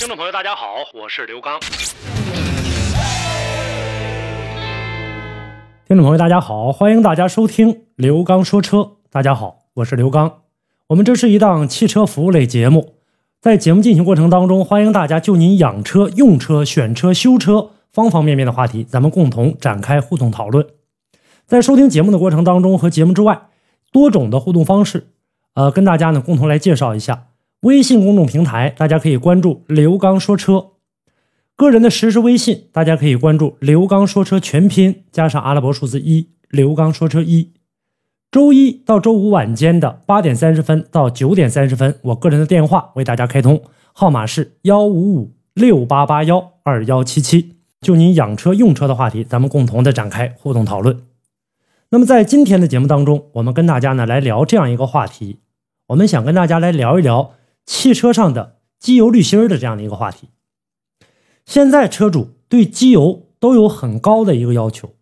听众朋友，大家好，我是刘刚。听众朋友，大家好，欢迎大家收听刘刚说车。大家好，我是刘刚。我们这是一档汽车服务类节目，在节目进行过程当中，欢迎大家就您养车、用车、选车、修车方方面面的话题，咱们共同展开互动讨论。在收听节目的过程当中和节目之外，多种的互动方式，呃，跟大家呢共同来介绍一下。微信公众平台，大家可以关注“刘刚说车”；个人的实时微信，大家可以关注“刘刚说车”全拼加上阿拉伯数字一，“刘刚说车一”。周一到周五晚间的八点三十分到九点三十分，我个人的电话为大家开通，号码是幺五五六八八幺二幺七七。就您养车用车的话题，咱们共同的展开互动讨论。那么在今天的节目当中，我们跟大家呢来聊这样一个话题，我们想跟大家来聊一聊。汽车上的机油滤芯的这样的一个话题，现在车主对机油都有很高的一个要求。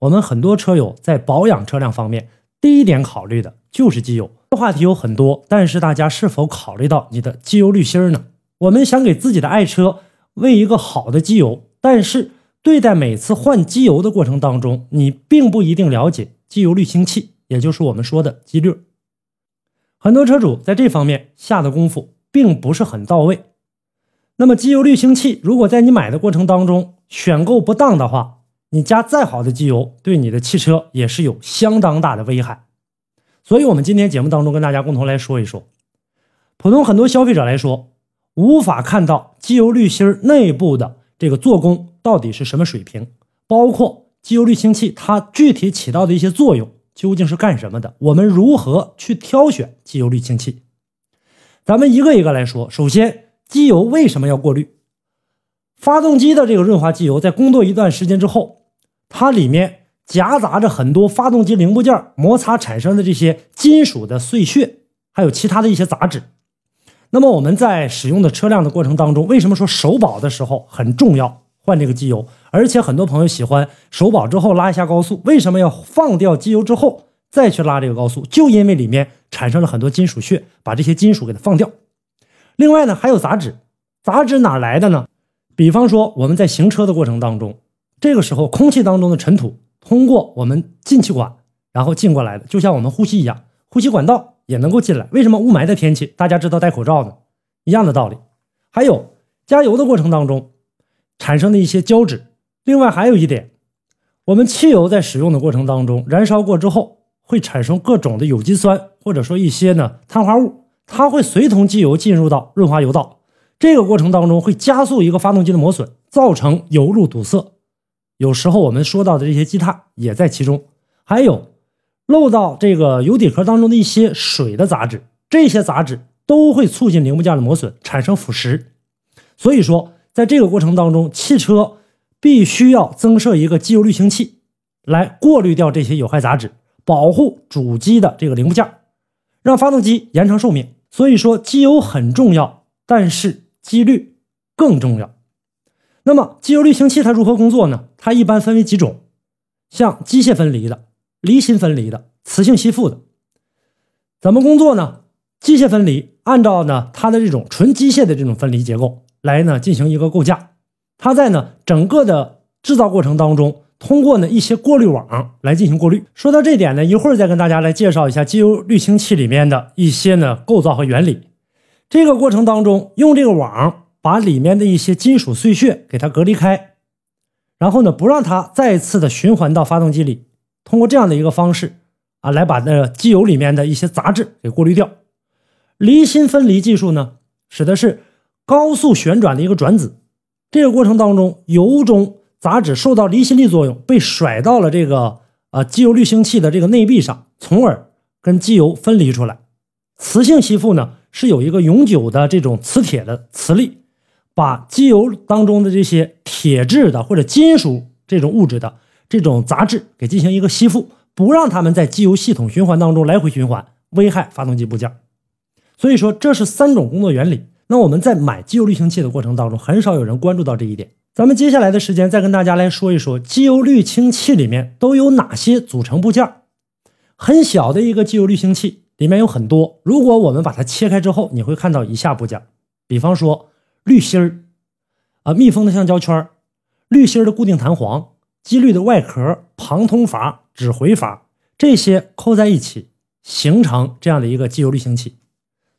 我们很多车友在保养车辆方面，第一点考虑的就是机油。话题有很多，但是大家是否考虑到你的机油滤芯呢？我们想给自己的爱车喂一个好的机油，但是对待每次换机油的过程当中，你并不一定了解机油滤清器，也就是我们说的机滤。很多车主在这方面下的功夫并不是很到位。那么机油滤清器，如果在你买的过程当中选购不当的话，你加再好的机油，对你的汽车也是有相当大的危害。所以，我们今天节目当中跟大家共同来说一说，普通很多消费者来说，无法看到机油滤芯内部的这个做工到底是什么水平，包括机油滤清器它具体起到的一些作用。究竟是干什么的？我们如何去挑选机油滤清器？咱们一个一个来说。首先，机油为什么要过滤？发动机的这个润滑机油在工作一段时间之后，它里面夹杂着很多发动机零部件摩擦产生的这些金属的碎屑，还有其他的一些杂质。那么我们在使用的车辆的过程当中，为什么说首保的时候很重要？换这个机油，而且很多朋友喜欢首保之后拉一下高速，为什么要放掉机油之后再去拉这个高速？就因为里面产生了很多金属屑，把这些金属给它放掉。另外呢，还有杂质，杂质哪来的呢？比方说我们在行车的过程当中，这个时候空气当中的尘土通过我们进气管然后进过来的，就像我们呼吸一样，呼吸管道也能够进来。为什么雾霾的天气大家知道戴口罩呢？一样的道理。还有加油的过程当中。产生的一些胶质，另外还有一点，我们汽油在使用的过程当中，燃烧过之后会产生各种的有机酸，或者说一些呢碳化物，它会随同机油进入到润滑油道，这个过程当中会加速一个发动机的磨损，造成油路堵塞。有时候我们说到的这些积碳也在其中，还有漏到这个油底壳当中的一些水的杂质，这些杂质都会促进零部件的磨损，产生腐蚀。所以说。在这个过程当中，汽车必须要增设一个机油滤清器，来过滤掉这些有害杂质，保护主机的这个零部件，让发动机延长寿命。所以说，机油很重要，但是机滤更重要。那么，机油滤清器它如何工作呢？它一般分为几种，像机械分离的、离心分离的、磁性吸附的。怎么工作呢？机械分离，按照呢它的这种纯机械的这种分离结构。来呢进行一个构架，它在呢整个的制造过程当中，通过呢一些过滤网来进行过滤。说到这点呢，一会儿再跟大家来介绍一下机油滤清器里面的一些呢构造和原理。这个过程当中，用这个网把里面的一些金属碎屑给它隔离开，然后呢不让它再次的循环到发动机里，通过这样的一个方式啊，来把那机油里面的一些杂质给过滤掉。离心分离技术呢，使的是。高速旋转的一个转子，这个过程当中，油中杂质受到离心力作用，被甩到了这个呃机油滤清器的这个内壁上，从而跟机油分离出来。磁性吸附呢，是有一个永久的这种磁铁的磁力，把机油当中的这些铁质的或者金属这种物质的这种杂质给进行一个吸附，不让它们在机油系统循环当中来回循环，危害发动机部件。所以说，这是三种工作原理。那我们在买机油滤清器的过程当中，很少有人关注到这一点。咱们接下来的时间再跟大家来说一说机油滤清器里面都有哪些组成部件。很小的一个机油滤清器里面有很多，如果我们把它切开之后，你会看到以下部件，比方说滤芯儿，啊密封的橡胶圈，滤芯的固定弹簧，机滤的外壳，旁通阀、指回阀，这些扣在一起形成这样的一个机油滤清器。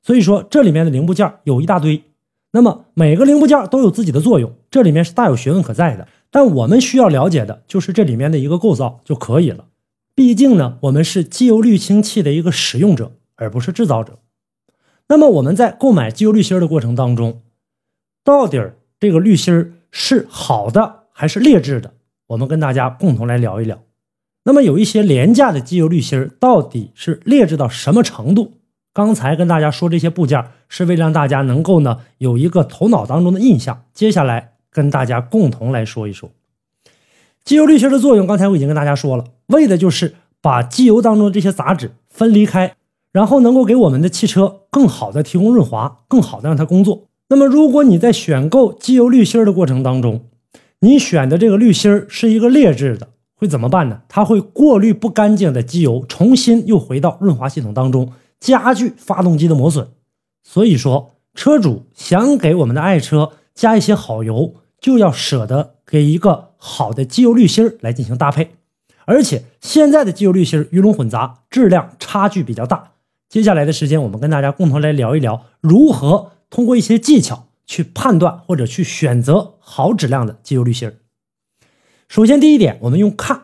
所以说，这里面的零部件有一大堆，那么每个零部件都有自己的作用，这里面是大有学问可在的。但我们需要了解的就是这里面的一个构造就可以了。毕竟呢，我们是机油滤清器的一个使用者，而不是制造者。那么我们在购买机油滤芯的过程当中，到底这个滤芯是好的还是劣质的？我们跟大家共同来聊一聊。那么有一些廉价的机油滤芯到底是劣质到什么程度？刚才跟大家说这些部件，是为了让大家能够呢有一个头脑当中的印象。接下来跟大家共同来说一说机油滤芯的作用。刚才我已经跟大家说了，为的就是把机油当中的这些杂质分离开，然后能够给我们的汽车更好的提供润滑，更好的让它工作。那么如果你在选购机油滤芯的过程当中，你选的这个滤芯是一个劣质的，会怎么办呢？它会过滤不干净的机油，重新又回到润滑系统当中。加剧发动机的磨损，所以说车主想给我们的爱车加一些好油，就要舍得给一个好的机油滤芯来进行搭配。而且现在的机油滤芯鱼龙混杂，质量差距比较大。接下来的时间，我们跟大家共同来聊一聊，如何通过一些技巧去判断或者去选择好质量的机油滤芯。首先，第一点，我们用看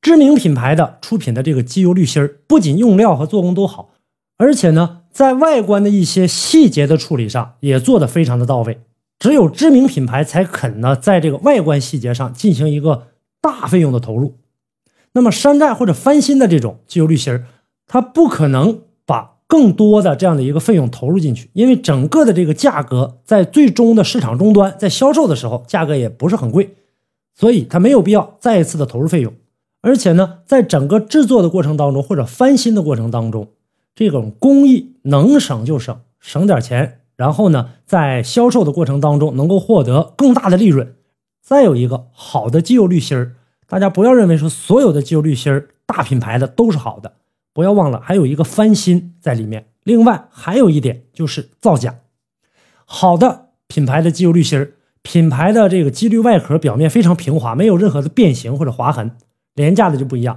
知名品牌的出品的这个机油滤芯，不仅用料和做工都好。而且呢，在外观的一些细节的处理上也做得非常的到位。只有知名品牌才肯呢，在这个外观细节上进行一个大费用的投入。那么山寨或者翻新的这种机油滤芯儿，它不可能把更多的这样的一个费用投入进去，因为整个的这个价格在最终的市场终端在销售的时候价格也不是很贵，所以它没有必要再一次的投入费用。而且呢，在整个制作的过程当中或者翻新的过程当中。这种工艺能省就省，省点钱，然后呢，在销售的过程当中能够获得更大的利润。再有一个好的机油滤芯儿，大家不要认为说所有的机油滤芯儿大品牌的都是好的，不要忘了还有一个翻新在里面。另外还有一点就是造假，好的品牌的机油滤芯儿，品牌的这个机滤外壳表面非常平滑，没有任何的变形或者划痕，廉价的就不一样。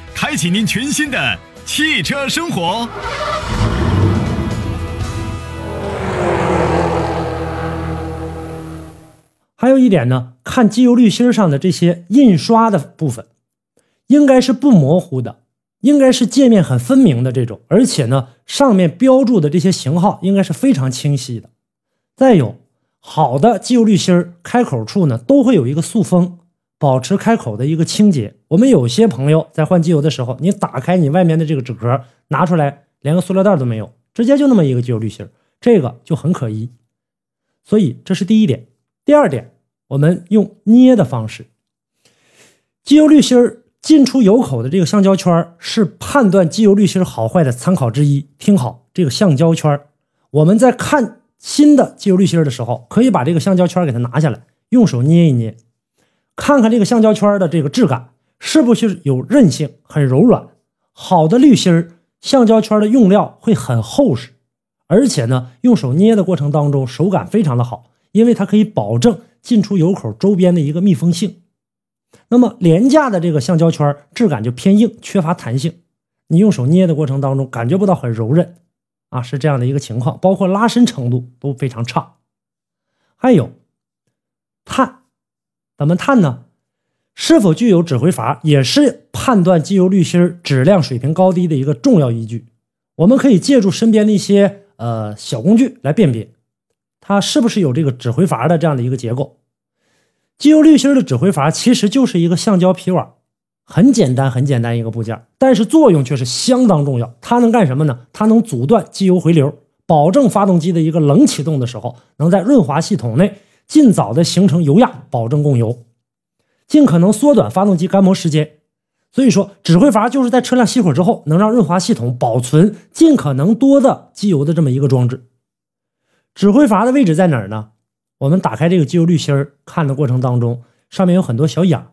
开启您全新的汽车生活。还有一点呢，看机油滤芯上的这些印刷的部分，应该是不模糊的，应该是界面很分明的这种，而且呢，上面标注的这些型号应该是非常清晰的。再有，好的机油滤芯开口处呢，都会有一个塑封。保持开口的一个清洁。我们有些朋友在换机油的时候，你打开你外面的这个纸壳，拿出来连个塑料袋都没有，直接就那么一个机油滤芯，这个就很可疑。所以这是第一点。第二点，我们用捏的方式，机油滤芯进出油口的这个橡胶圈是判断机油滤芯好坏的参考之一。听好，这个橡胶圈，我们在看新的机油滤芯的时候，可以把这个橡胶圈给它拿下来，用手捏一捏。看看这个橡胶圈的这个质感是不是有韧性，很柔软。好的滤芯，橡胶圈的用料会很厚实，而且呢，用手捏的过程当中手感非常的好，因为它可以保证进出油口周边的一个密封性。那么廉价的这个橡胶圈质感就偏硬，缺乏弹性，你用手捏的过程当中感觉不到很柔韧啊，是这样的一个情况，包括拉伸程度都非常差。还有碳，怎么碳呢？是否具有指挥阀，也是判断机油滤芯质量水平高低的一个重要依据。我们可以借助身边的一些呃小工具来辨别，它是不是有这个指挥阀的这样的一个结构。机油滤芯的指挥阀其实就是一个橡胶皮网，很简单很简单一个部件，但是作用却是相当重要。它能干什么呢？它能阻断机油回流，保证发动机的一个冷启动的时候，能在润滑系统内尽早的形成油压，保证供油。尽可能缩短发动机干磨时间，所以说指挥阀就是在车辆熄火之后，能让润滑系统保存尽可能多的机油的这么一个装置。指挥阀的位置在哪儿呢？我们打开这个机油滤芯儿看的过程当中，上面有很多小眼儿，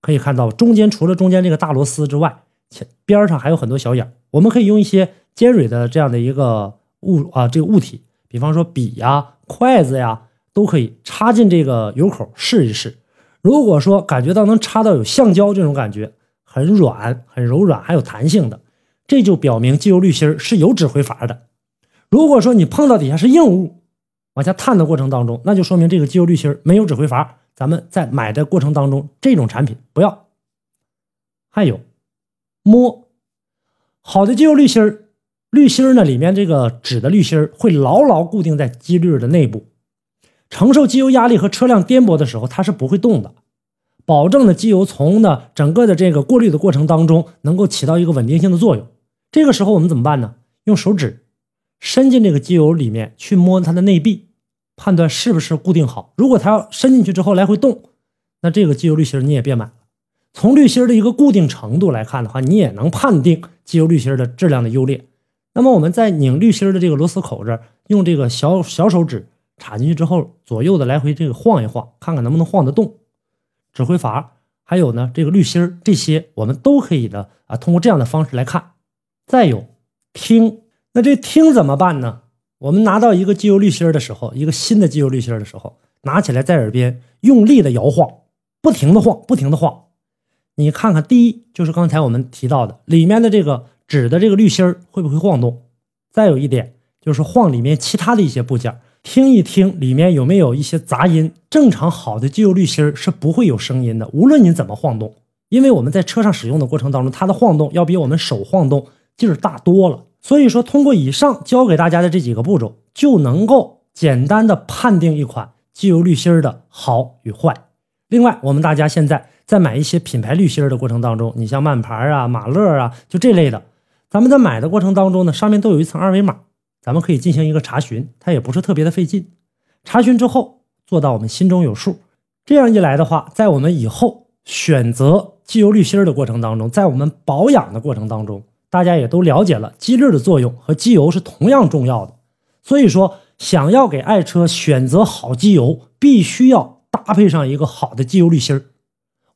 可以看到中间除了中间这个大螺丝之外，前边上还有很多小眼儿。我们可以用一些尖锐的这样的一个物啊这个物体，比方说笔呀、筷子呀，都可以插进这个油口试一试。如果说感觉到能插到有橡胶这种感觉，很软、很柔软，还有弹性的，这就表明机油滤芯是有指挥阀的。如果说你碰到底下是硬物，往下探的过程当中，那就说明这个机油滤芯没有指挥阀。咱们在买的过程当中，这种产品不要。还有摸好的机油滤芯滤芯呢里面这个纸的滤芯会牢牢固定在机滤的内部。承受机油压力和车辆颠簸的时候，它是不会动的，保证呢机油从呢整个的这个过滤的过程当中能够起到一个稳定性的作用。这个时候我们怎么办呢？用手指伸进这个机油里面去摸它的内壁，判断是不是固定好。如果它要伸进去之后来回动，那这个机油滤芯你也别买了。从滤芯的一个固定程度来看的话，你也能判定机油滤芯的质量的优劣。那么我们在拧滤芯的这个螺丝口这儿，用这个小小手指。插进去之后，左右的来回这个晃一晃，看看能不能晃得动。指挥阀还有呢，这个滤芯这些我们都可以的啊。通过这样的方式来看。再有听，那这听怎么办呢？我们拿到一个机油滤芯的时候，一个新的机油滤芯的时候，拿起来在耳边用力的摇晃，不停的晃，不停的晃。你看看，第一就是刚才我们提到的里面的这个纸的这个滤芯会不会晃动？再有一点就是晃里面其他的一些部件。听一听里面有没有一些杂音。正常好的机油滤芯是不会有声音的，无论你怎么晃动，因为我们在车上使用的过程当中，它的晃动要比我们手晃动劲儿大多了。所以说，通过以上教给大家的这几个步骤，就能够简单的判定一款机油滤芯的好与坏。另外，我们大家现在在买一些品牌滤芯的过程当中，你像曼牌啊、马勒啊，就这类的，咱们在买的过程当中呢，上面都有一层二维码。咱们可以进行一个查询，它也不是特别的费劲。查询之后做到我们心中有数，这样一来的话，在我们以后选择机油滤芯的过程当中，在我们保养的过程当中，大家也都了解了机滤的作用和机油是同样重要的。所以说，想要给爱车选择好机油，必须要搭配上一个好的机油滤芯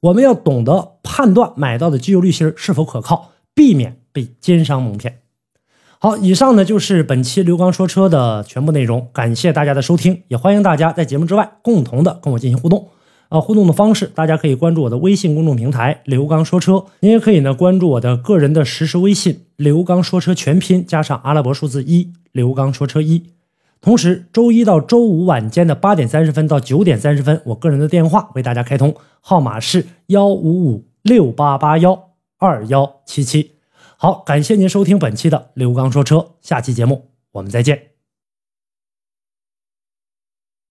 我们要懂得判断买到的机油滤芯是否可靠，避免被奸商蒙骗。好，以上呢就是本期刘刚说车的全部内容，感谢大家的收听，也欢迎大家在节目之外共同的跟我进行互动。啊，互动的方式，大家可以关注我的微信公众平台刘刚说车，您也可以呢关注我的个人的实时微信刘刚说车全拼加上阿拉伯数字一刘刚说车一。同时，周一到周五晚间的八点三十分到九点三十分，我个人的电话为大家开通，号码是幺五五六八八幺二幺七七。好，感谢您收听本期的刘刚说车，下期节目我们再见。